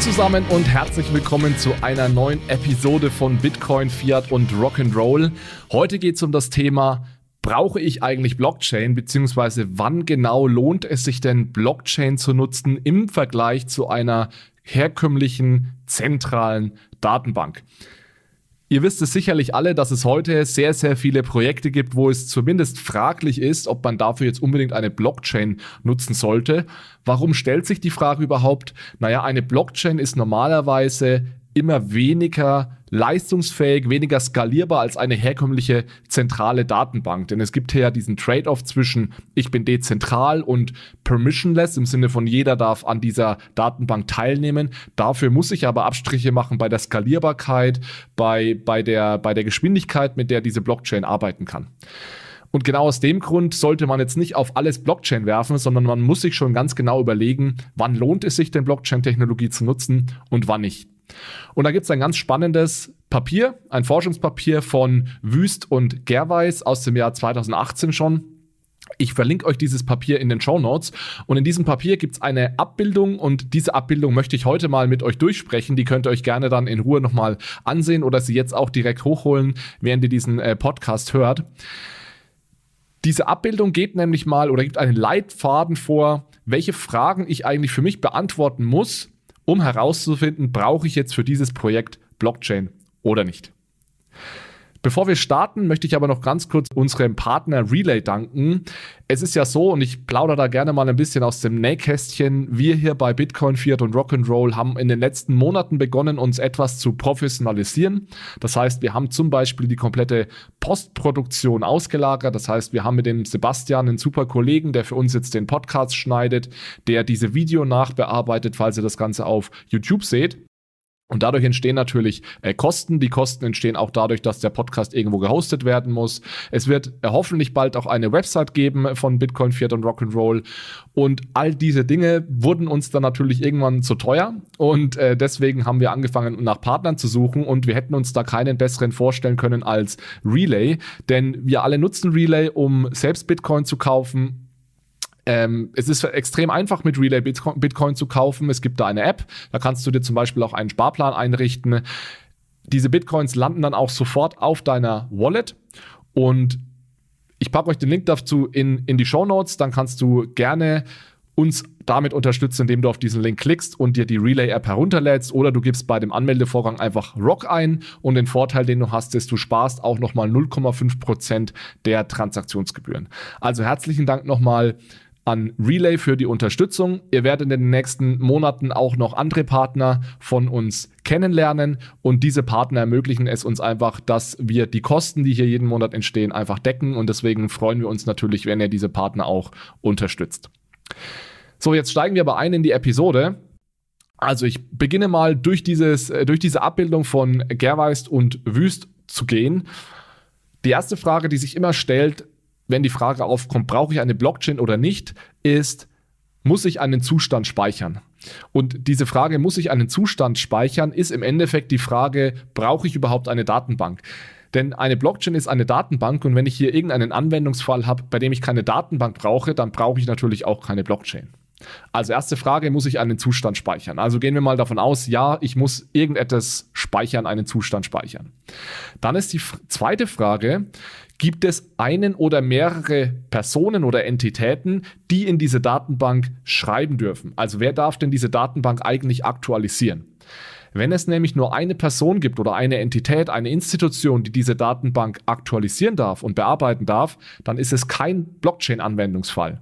Zusammen und herzlich willkommen zu einer neuen Episode von Bitcoin, Fiat und Rock'n'Roll. Heute geht es um das Thema, brauche ich eigentlich Blockchain, beziehungsweise wann genau lohnt es sich denn, Blockchain zu nutzen im Vergleich zu einer herkömmlichen zentralen Datenbank? Ihr wisst es sicherlich alle, dass es heute sehr, sehr viele Projekte gibt, wo es zumindest fraglich ist, ob man dafür jetzt unbedingt eine Blockchain nutzen sollte. Warum stellt sich die Frage überhaupt? Naja, eine Blockchain ist normalerweise immer weniger leistungsfähig, weniger skalierbar als eine herkömmliche zentrale Datenbank. Denn es gibt hier ja diesen Trade-off zwischen ich bin dezentral und permissionless im Sinne von jeder darf an dieser Datenbank teilnehmen. Dafür muss ich aber Abstriche machen bei der Skalierbarkeit, bei, bei, der, bei der Geschwindigkeit, mit der diese Blockchain arbeiten kann. Und genau aus dem Grund sollte man jetzt nicht auf alles Blockchain werfen, sondern man muss sich schon ganz genau überlegen, wann lohnt es sich denn Blockchain-Technologie zu nutzen und wann nicht. Und da gibt es ein ganz spannendes Papier, ein Forschungspapier von Wüst und Gerweis aus dem Jahr 2018 schon. Ich verlinke euch dieses Papier in den Show Notes. Und in diesem Papier gibt es eine Abbildung und diese Abbildung möchte ich heute mal mit euch durchsprechen. Die könnt ihr euch gerne dann in Ruhe nochmal ansehen oder sie jetzt auch direkt hochholen, während ihr diesen äh, Podcast hört. Diese Abbildung geht nämlich mal oder gibt einen Leitfaden vor, welche Fragen ich eigentlich für mich beantworten muss, um herauszufinden, brauche ich jetzt für dieses Projekt Blockchain oder nicht. Bevor wir starten, möchte ich aber noch ganz kurz unserem Partner Relay danken. Es ist ja so, und ich plaudere da gerne mal ein bisschen aus dem Nähkästchen. Wir hier bei Bitcoin, Fiat und Rock'n'Roll haben in den letzten Monaten begonnen, uns etwas zu professionalisieren. Das heißt, wir haben zum Beispiel die komplette Postproduktion ausgelagert. Das heißt, wir haben mit dem Sebastian einen super Kollegen, der für uns jetzt den Podcast schneidet, der diese Video nachbearbeitet, falls ihr das Ganze auf YouTube seht. Und dadurch entstehen natürlich äh, Kosten. Die Kosten entstehen auch dadurch, dass der Podcast irgendwo gehostet werden muss. Es wird äh, hoffentlich bald auch eine Website geben von Bitcoin, Fiat und Rock'n'Roll. Und all diese Dinge wurden uns dann natürlich irgendwann zu teuer. Und äh, deswegen haben wir angefangen, nach Partnern zu suchen. Und wir hätten uns da keinen besseren vorstellen können als Relay. Denn wir alle nutzen Relay, um selbst Bitcoin zu kaufen ähm, es ist extrem einfach mit Relay Bitcoin, zu kaufen. Es gibt da eine App, da kannst du dir zum Beispiel auch einen Sparplan einrichten. Diese Bitcoins landen dann auch sofort auf deiner Wallet und ich packe euch den Link dazu in, in die Show Notes. Dann kannst du gerne uns damit unterstützen, indem du auf diesen Link klickst und dir die Relay-App herunterlädst oder du gibst bei dem Anmeldevorgang einfach Rock ein und den Vorteil, den du hast, ist, du sparst auch nochmal 0,5% der Transaktionsgebühren. Also herzlichen Dank nochmal an Relay für die Unterstützung. Ihr werdet in den nächsten Monaten auch noch andere Partner von uns kennenlernen und diese Partner ermöglichen es uns einfach, dass wir die Kosten, die hier jeden Monat entstehen, einfach decken und deswegen freuen wir uns natürlich, wenn ihr diese Partner auch unterstützt. So, jetzt steigen wir aber ein in die Episode. Also ich beginne mal durch, dieses, äh, durch diese Abbildung von Gerweist und Wüst zu gehen. Die erste Frage, die sich immer stellt, wenn die Frage aufkommt, brauche ich eine Blockchain oder nicht, ist, muss ich einen Zustand speichern? Und diese Frage, muss ich einen Zustand speichern, ist im Endeffekt die Frage, brauche ich überhaupt eine Datenbank? Denn eine Blockchain ist eine Datenbank und wenn ich hier irgendeinen Anwendungsfall habe, bei dem ich keine Datenbank brauche, dann brauche ich natürlich auch keine Blockchain. Also erste Frage, muss ich einen Zustand speichern? Also gehen wir mal davon aus, ja, ich muss irgendetwas speichern, einen Zustand speichern. Dann ist die zweite Frage, gibt es einen oder mehrere Personen oder Entitäten, die in diese Datenbank schreiben dürfen? Also wer darf denn diese Datenbank eigentlich aktualisieren? Wenn es nämlich nur eine Person gibt oder eine Entität, eine Institution, die diese Datenbank aktualisieren darf und bearbeiten darf, dann ist es kein Blockchain-Anwendungsfall.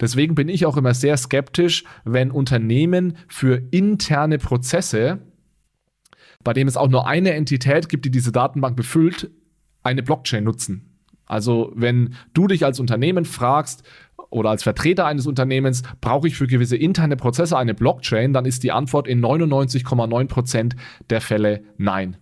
Deswegen bin ich auch immer sehr skeptisch, wenn Unternehmen für interne Prozesse, bei denen es auch nur eine Entität gibt, die diese Datenbank befüllt, eine Blockchain nutzen. Also wenn du dich als Unternehmen fragst oder als Vertreter eines Unternehmens, brauche ich für gewisse interne Prozesse eine Blockchain, dann ist die Antwort in 99,9 Prozent der Fälle nein.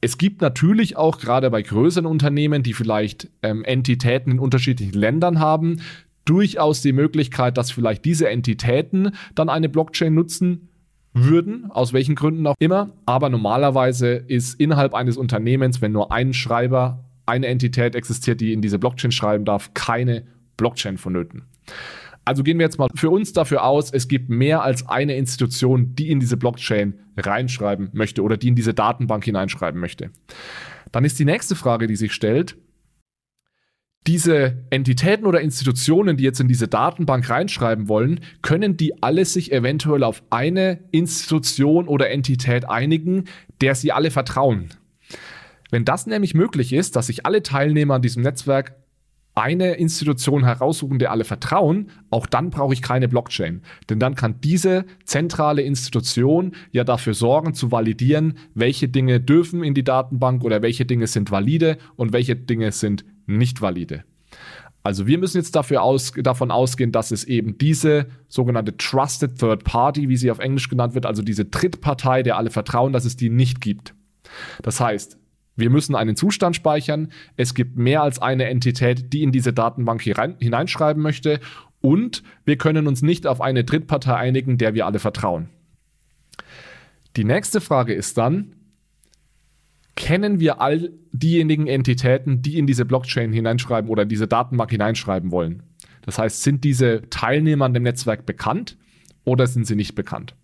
Es gibt natürlich auch gerade bei größeren Unternehmen, die vielleicht ähm, Entitäten in unterschiedlichen Ländern haben, durchaus die Möglichkeit, dass vielleicht diese Entitäten dann eine Blockchain nutzen würden, aus welchen Gründen auch immer. Aber normalerweise ist innerhalb eines Unternehmens, wenn nur ein Schreiber, eine Entität existiert, die in diese Blockchain schreiben darf, keine Blockchain vonnöten. Also gehen wir jetzt mal für uns dafür aus, es gibt mehr als eine Institution, die in diese Blockchain reinschreiben möchte oder die in diese Datenbank hineinschreiben möchte. Dann ist die nächste Frage, die sich stellt, diese Entitäten oder Institutionen, die jetzt in diese Datenbank reinschreiben wollen, können die alle sich eventuell auf eine Institution oder Entität einigen, der sie alle vertrauen. Wenn das nämlich möglich ist, dass sich alle Teilnehmer an diesem Netzwerk eine Institution heraussuchen, der alle vertrauen, auch dann brauche ich keine Blockchain. Denn dann kann diese zentrale Institution ja dafür sorgen, zu validieren, welche Dinge dürfen in die Datenbank oder welche Dinge sind valide und welche Dinge sind nicht valide. Also wir müssen jetzt dafür aus, davon ausgehen, dass es eben diese sogenannte Trusted Third Party, wie sie auf Englisch genannt wird, also diese Drittpartei, der alle vertrauen, dass es die nicht gibt. Das heißt, wir müssen einen Zustand speichern. Es gibt mehr als eine Entität, die in diese Datenbank hineinschreiben möchte. Und wir können uns nicht auf eine Drittpartei einigen, der wir alle vertrauen. Die nächste Frage ist dann, kennen wir all diejenigen Entitäten, die in diese Blockchain hineinschreiben oder diese Datenbank hineinschreiben wollen? Das heißt, sind diese Teilnehmer an dem Netzwerk bekannt oder sind sie nicht bekannt?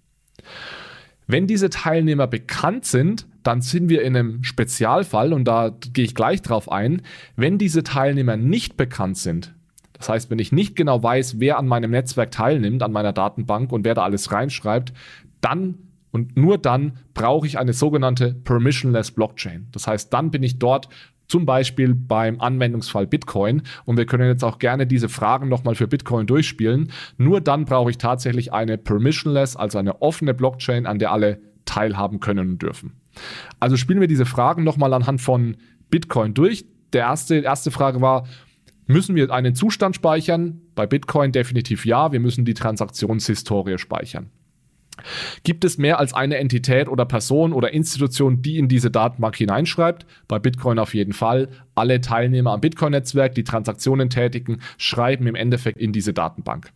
Wenn diese Teilnehmer bekannt sind, dann sind wir in einem Spezialfall und da gehe ich gleich drauf ein. Wenn diese Teilnehmer nicht bekannt sind, das heißt, wenn ich nicht genau weiß, wer an meinem Netzwerk teilnimmt, an meiner Datenbank und wer da alles reinschreibt, dann und nur dann brauche ich eine sogenannte Permissionless Blockchain. Das heißt, dann bin ich dort zum Beispiel beim Anwendungsfall Bitcoin. Und wir können jetzt auch gerne diese Fragen nochmal für Bitcoin durchspielen. Nur dann brauche ich tatsächlich eine Permissionless, also eine offene Blockchain, an der alle teilhaben können und dürfen. Also spielen wir diese Fragen nochmal anhand von Bitcoin durch. Der erste, erste Frage war, müssen wir einen Zustand speichern? Bei Bitcoin definitiv ja. Wir müssen die Transaktionshistorie speichern. Gibt es mehr als eine Entität oder Person oder Institution, die in diese Datenbank hineinschreibt? Bei Bitcoin auf jeden Fall. Alle Teilnehmer am Bitcoin-Netzwerk, die Transaktionen tätigen, schreiben im Endeffekt in diese Datenbank.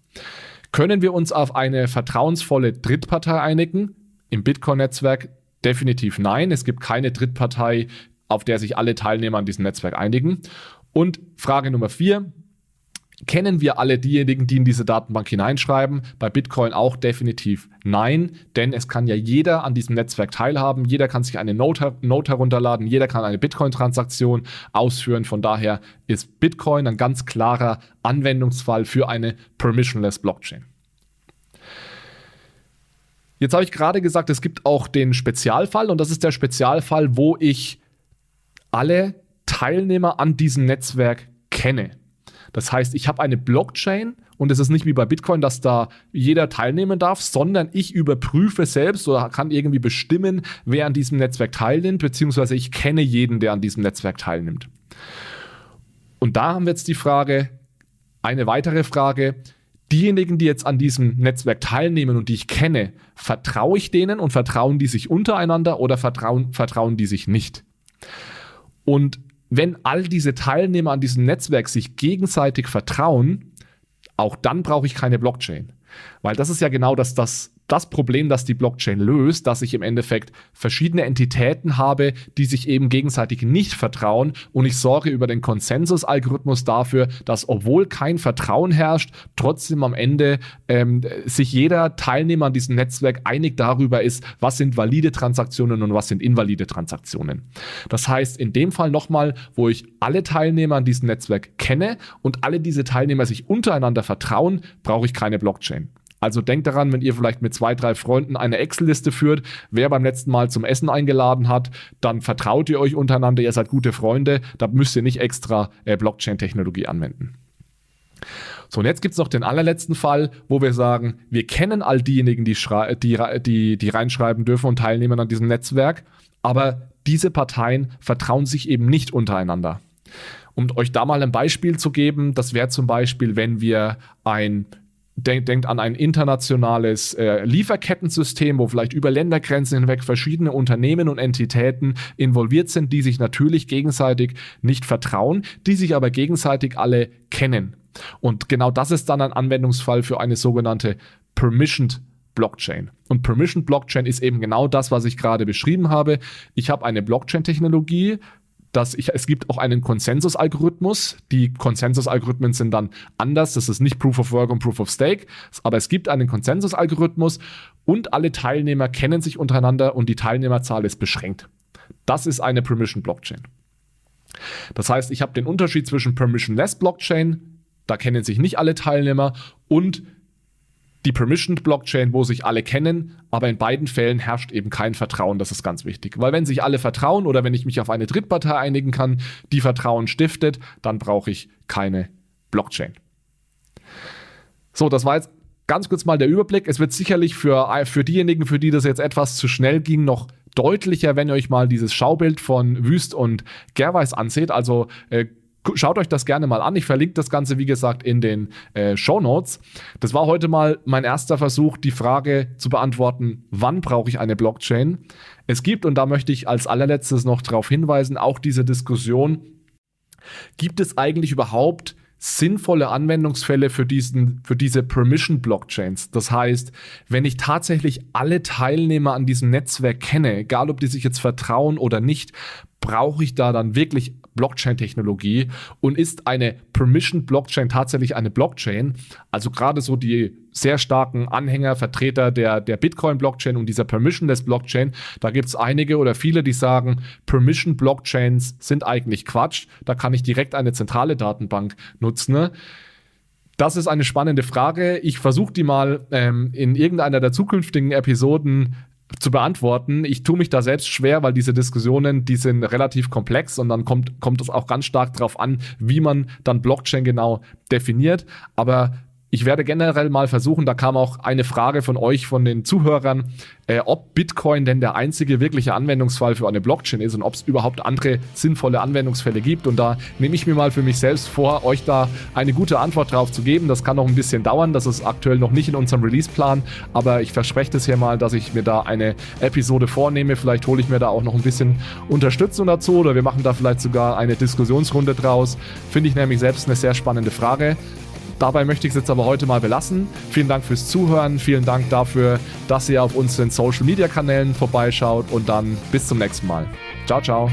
Können wir uns auf eine vertrauensvolle Drittpartei einigen? Im Bitcoin-Netzwerk definitiv nein. Es gibt keine Drittpartei, auf der sich alle Teilnehmer an diesem Netzwerk einigen. Und Frage Nummer vier, Kennen wir alle diejenigen, die in diese Datenbank hineinschreiben? Bei Bitcoin auch definitiv nein, denn es kann ja jeder an diesem Netzwerk teilhaben. Jeder kann sich eine Note, Note herunterladen, jeder kann eine Bitcoin-Transaktion ausführen. Von daher ist Bitcoin ein ganz klarer Anwendungsfall für eine permissionless Blockchain. Jetzt habe ich gerade gesagt, es gibt auch den Spezialfall und das ist der Spezialfall, wo ich alle Teilnehmer an diesem Netzwerk kenne. Das heißt, ich habe eine Blockchain und es ist nicht wie bei Bitcoin, dass da jeder teilnehmen darf, sondern ich überprüfe selbst oder kann irgendwie bestimmen, wer an diesem Netzwerk teilnimmt, beziehungsweise ich kenne jeden, der an diesem Netzwerk teilnimmt. Und da haben wir jetzt die Frage, eine weitere Frage, diejenigen, die jetzt an diesem Netzwerk teilnehmen und die ich kenne, vertraue ich denen und vertrauen die sich untereinander oder vertrauen, vertrauen die sich nicht? Und wenn all diese Teilnehmer an diesem Netzwerk sich gegenseitig vertrauen, auch dann brauche ich keine Blockchain. Weil das ist ja genau das, das das Problem, das die Blockchain löst, dass ich im Endeffekt verschiedene Entitäten habe, die sich eben gegenseitig nicht vertrauen und ich sorge über den Konsensusalgorithmus dafür, dass obwohl kein Vertrauen herrscht, trotzdem am Ende ähm, sich jeder Teilnehmer an diesem Netzwerk einig darüber ist, was sind valide Transaktionen und was sind invalide Transaktionen. Das heißt, in dem Fall nochmal, wo ich alle Teilnehmer an diesem Netzwerk kenne und alle diese Teilnehmer sich untereinander vertrauen, brauche ich keine Blockchain. Also denkt daran, wenn ihr vielleicht mit zwei, drei Freunden eine Excel-Liste führt, wer beim letzten Mal zum Essen eingeladen hat, dann vertraut ihr euch untereinander, ihr seid gute Freunde, da müsst ihr nicht extra äh, Blockchain-Technologie anwenden. So, und jetzt gibt es noch den allerletzten Fall, wo wir sagen, wir kennen all diejenigen, die, die, die, die reinschreiben dürfen und teilnehmen an diesem Netzwerk, aber diese Parteien vertrauen sich eben nicht untereinander. Um euch da mal ein Beispiel zu geben, das wäre zum Beispiel, wenn wir ein Denk, denkt an ein internationales äh, Lieferkettensystem, wo vielleicht über Ländergrenzen hinweg verschiedene Unternehmen und Entitäten involviert sind, die sich natürlich gegenseitig nicht vertrauen, die sich aber gegenseitig alle kennen. Und genau das ist dann ein Anwendungsfall für eine sogenannte Permissioned Blockchain. Und Permissioned Blockchain ist eben genau das, was ich gerade beschrieben habe. Ich habe eine Blockchain-Technologie, dass ich, es gibt auch einen Konsensusalgorithmus. Die Konsensusalgorithmen sind dann anders. Das ist nicht Proof of Work und Proof of Stake, aber es gibt einen Konsensusalgorithmus und alle Teilnehmer kennen sich untereinander und die Teilnehmerzahl ist beschränkt. Das ist eine Permission Blockchain. Das heißt, ich habe den Unterschied zwischen Permissionless Blockchain, da kennen sich nicht alle Teilnehmer, und die Permissioned Blockchain, wo sich alle kennen, aber in beiden Fällen herrscht eben kein Vertrauen. Das ist ganz wichtig. Weil wenn sich alle vertrauen oder wenn ich mich auf eine Drittpartei einigen kann, die Vertrauen stiftet, dann brauche ich keine Blockchain. So, das war jetzt ganz kurz mal der Überblick. Es wird sicherlich für, für diejenigen, für die das jetzt etwas zu schnell ging, noch deutlicher, wenn ihr euch mal dieses Schaubild von Wüst und Gerweis anseht. Also äh, Schaut euch das gerne mal an. Ich verlinke das Ganze, wie gesagt, in den äh, Show Notes. Das war heute mal mein erster Versuch, die Frage zu beantworten, wann brauche ich eine Blockchain? Es gibt, und da möchte ich als allerletztes noch darauf hinweisen, auch diese Diskussion, gibt es eigentlich überhaupt sinnvolle Anwendungsfälle für, diesen, für diese Permission-Blockchains. Das heißt, wenn ich tatsächlich alle Teilnehmer an diesem Netzwerk kenne, egal ob die sich jetzt vertrauen oder nicht, brauche ich da dann wirklich Blockchain-Technologie und ist eine Permission Blockchain tatsächlich eine Blockchain? Also gerade so die sehr starken Anhänger, Vertreter der, der Bitcoin-Blockchain und dieser Permissionless Blockchain, da gibt es einige oder viele, die sagen, Permission Blockchains sind eigentlich Quatsch. Da kann ich direkt eine zentrale Datenbank nutzen. Das ist eine spannende Frage. Ich versuche die mal ähm, in irgendeiner der zukünftigen Episoden zu beantworten. Ich tue mich da selbst schwer, weil diese Diskussionen, die sind relativ komplex und dann kommt, kommt es auch ganz stark darauf an, wie man dann Blockchain genau definiert. Aber ich werde generell mal versuchen, da kam auch eine Frage von euch, von den Zuhörern, äh, ob Bitcoin denn der einzige wirkliche Anwendungsfall für eine Blockchain ist und ob es überhaupt andere sinnvolle Anwendungsfälle gibt. Und da nehme ich mir mal für mich selbst vor, euch da eine gute Antwort drauf zu geben. Das kann noch ein bisschen dauern, das ist aktuell noch nicht in unserem Release-Plan, aber ich verspreche das hier mal, dass ich mir da eine Episode vornehme. Vielleicht hole ich mir da auch noch ein bisschen Unterstützung dazu oder wir machen da vielleicht sogar eine Diskussionsrunde draus. Finde ich nämlich selbst eine sehr spannende Frage. Dabei möchte ich es jetzt aber heute mal belassen. Vielen Dank fürs Zuhören. Vielen Dank dafür, dass ihr auf unseren Social Media Kanälen vorbeischaut und dann bis zum nächsten Mal. Ciao, ciao.